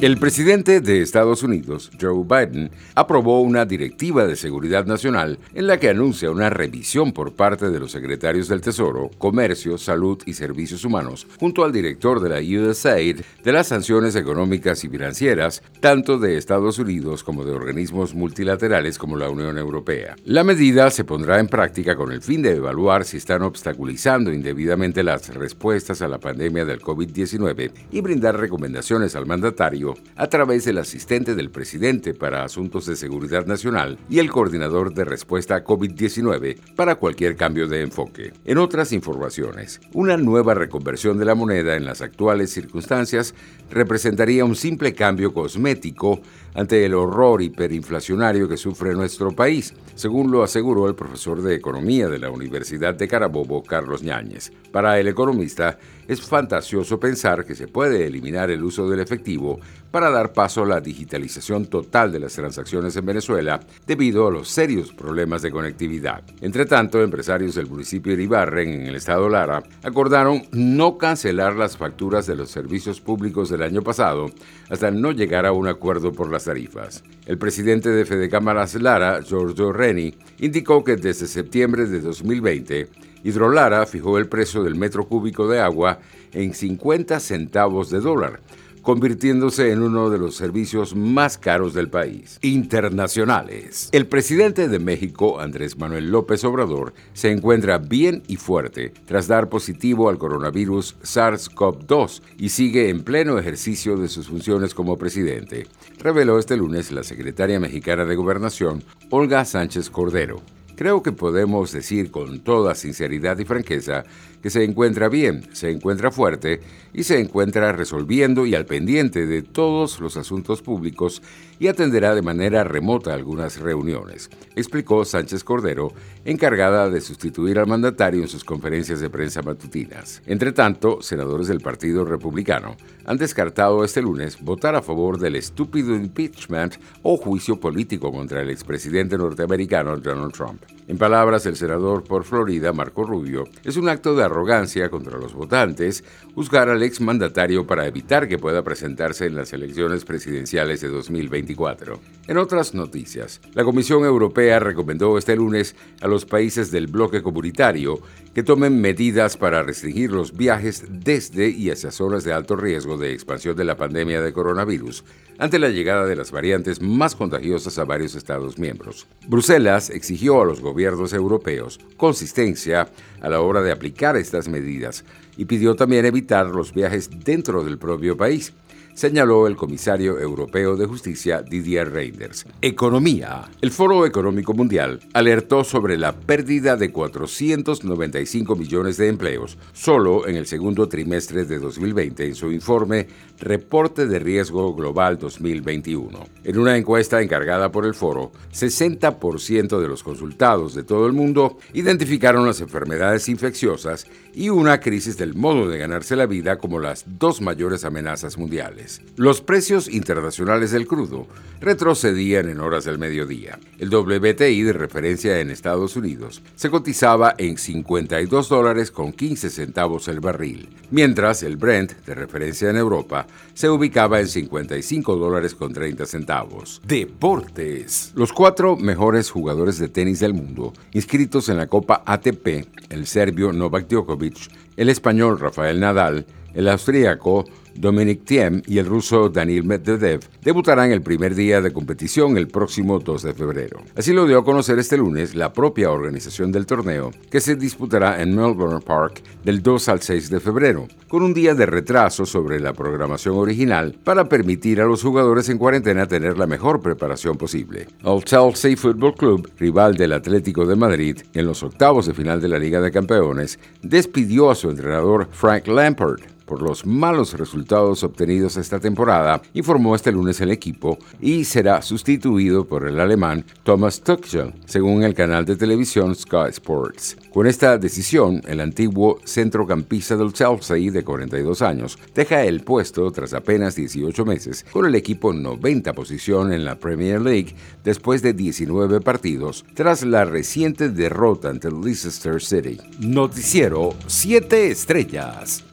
El presidente de Estados Unidos, Joe Biden, aprobó una directiva de seguridad nacional en la que anuncia una revisión por parte de los secretarios del Tesoro, Comercio, Salud y Servicios Humanos, junto al director de la USAID, de las sanciones económicas y financieras, tanto de Estados Unidos como de organismos multilaterales como la Unión Europea. La medida se pondrá en práctica con el fin de evaluar si están obstaculizando indebidamente las respuestas a la pandemia del COVID-19 y brindar recomendaciones al mandatario a través del asistente del presidente para asuntos de seguridad nacional y el coordinador de respuesta a COVID-19 para cualquier cambio de enfoque. En otras informaciones, una nueva reconversión de la moneda en las actuales circunstancias representaría un simple cambio cosmético ante el horror hiperinflacionario que sufre nuestro país, según lo aseguró el profesor de Economía de la Universidad de Carabobo, Carlos Ñáñez. Para el economista, es fantasioso pensar que se puede eliminar el uso del efectivo para dar paso a la digitalización total de las transacciones en Venezuela debido a los serios problemas de conectividad. Entre tanto, empresarios del municipio de Ibarren, en el estado Lara, acordaron no cancelar las facturas de los servicios públicos del año pasado hasta no llegar a un acuerdo por las tarifas. El presidente de Fede Cámaras Lara, Giorgio Reni, indicó que desde septiembre de 2020, Hidrolara fijó el precio del metro cúbico de agua en 50 centavos de dólar, convirtiéndose en uno de los servicios más caros del país. Internacionales. El presidente de México, Andrés Manuel López Obrador, se encuentra bien y fuerte tras dar positivo al coronavirus SARS-CoV-2 y sigue en pleno ejercicio de sus funciones como presidente, reveló este lunes la secretaria mexicana de Gobernación, Olga Sánchez Cordero. Creo que podemos decir con toda sinceridad y franqueza que se encuentra bien, se encuentra fuerte y se encuentra resolviendo y al pendiente de todos los asuntos públicos y atenderá de manera remota algunas reuniones, explicó Sánchez Cordero, encargada de sustituir al mandatario en sus conferencias de prensa matutinas. Entre tanto, senadores del Partido Republicano han descartado este lunes votar a favor del estúpido impeachment o juicio político contra el expresidente norteamericano Donald Trump. En palabras del senador por Florida, Marco Rubio, es un acto de arrogancia contra los votantes juzgar al exmandatario para evitar que pueda presentarse en las elecciones presidenciales de 2024. En otras noticias, la Comisión Europea recomendó este lunes a los países del bloque comunitario que tomen medidas para restringir los viajes desde y hacia zonas de alto riesgo de expansión de la pandemia de coronavirus ante la llegada de las variantes más contagiosas a varios Estados miembros. Bruselas exigió a los gobiernos europeos consistencia a la hora de aplicar estas medidas y pidió también evitar los viajes dentro del propio país señaló el comisario europeo de justicia Didier Reinders. Economía. El Foro Económico Mundial alertó sobre la pérdida de 495 millones de empleos solo en el segundo trimestre de 2020 en su informe Reporte de Riesgo Global 2021. En una encuesta encargada por el foro, 60% de los consultados de todo el mundo identificaron las enfermedades infecciosas y una crisis del modo de ganarse la vida como las dos mayores amenazas mundiales. Los precios internacionales del crudo retrocedían en horas del mediodía. El WTI de referencia en Estados Unidos se cotizaba en 52 dólares con 15 centavos el barril, mientras el Brent de referencia en Europa se ubicaba en 55 dólares con 30 centavos. Deportes. Los cuatro mejores jugadores de tenis del mundo inscritos en la Copa ATP, el serbio Novak Djokovic, el español Rafael Nadal, el austríaco Dominic Thiem y el ruso Daniil Medvedev debutarán el primer día de competición el próximo 2 de febrero. Así lo dio a conocer este lunes la propia organización del torneo, que se disputará en Melbourne Park del 2 al 6 de febrero, con un día de retraso sobre la programación original para permitir a los jugadores en cuarentena tener la mejor preparación posible. El Chelsea Football Club, rival del Atlético de Madrid en los octavos de final de la Liga de Campeones, despidió a su entrenador Frank Lampard por los malos resultados obtenidos esta temporada, informó este lunes el equipo y será sustituido por el alemán Thomas Tuchel, según el canal de televisión Sky Sports. Con esta decisión, el antiguo centrocampista del Chelsea de 42 años deja el puesto tras apenas 18 meses con el equipo en 90 posición en la Premier League después de 19 partidos tras la reciente derrota ante Leicester City. Noticiero 7 estrellas.